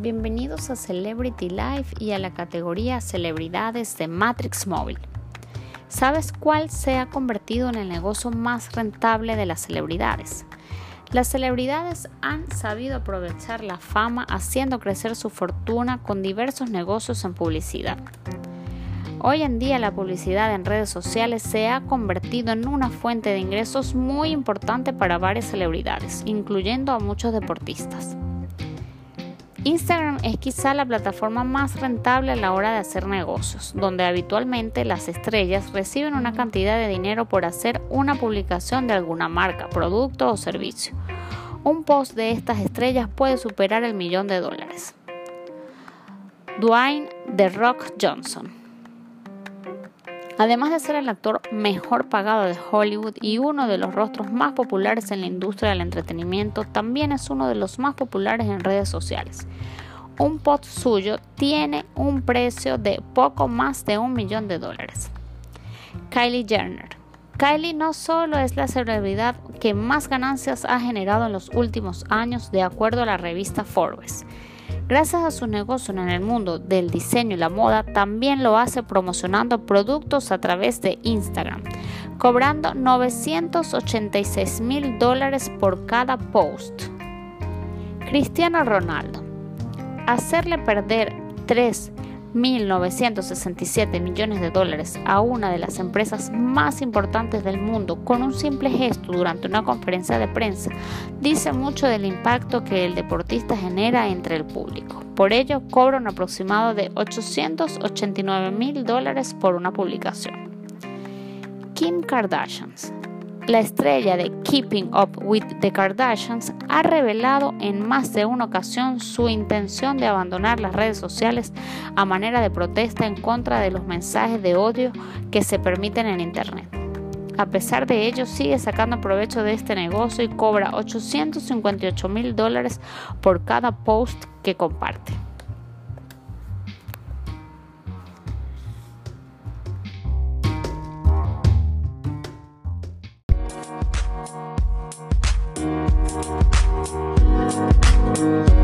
Bienvenidos a Celebrity Life y a la categoría Celebridades de Matrix Móvil. ¿Sabes cuál se ha convertido en el negocio más rentable de las celebridades? Las celebridades han sabido aprovechar la fama haciendo crecer su fortuna con diversos negocios en publicidad. Hoy en día la publicidad en redes sociales se ha convertido en una fuente de ingresos muy importante para varias celebridades, incluyendo a muchos deportistas. Instagram es quizá la plataforma más rentable a la hora de hacer negocios, donde habitualmente las estrellas reciben una cantidad de dinero por hacer una publicación de alguna marca, producto o servicio. Un post de estas estrellas puede superar el millón de dólares. Dwayne The Rock Johnson Además de ser el actor mejor pagado de Hollywood y uno de los rostros más populares en la industria del entretenimiento, también es uno de los más populares en redes sociales. Un post suyo tiene un precio de poco más de un millón de dólares. Kylie Jenner. Kylie no solo es la celebridad que más ganancias ha generado en los últimos años de acuerdo a la revista Forbes, Gracias a su negocio en el mundo del diseño y la moda, también lo hace promocionando productos a través de Instagram, cobrando 986 mil dólares por cada post. Cristiano Ronaldo. Hacerle perder 3 1.967 millones de dólares a una de las empresas más importantes del mundo con un simple gesto durante una conferencia de prensa dice mucho del impacto que el deportista genera entre el público. Por ello, cobra un aproximado de 889 mil dólares por una publicación. Kim Kardashian la estrella de Keeping Up with the Kardashians ha revelado en más de una ocasión su intención de abandonar las redes sociales a manera de protesta en contra de los mensajes de odio que se permiten en Internet. A pesar de ello, sigue sacando provecho de este negocio y cobra 858 mil dólares por cada post que comparte. Thank you.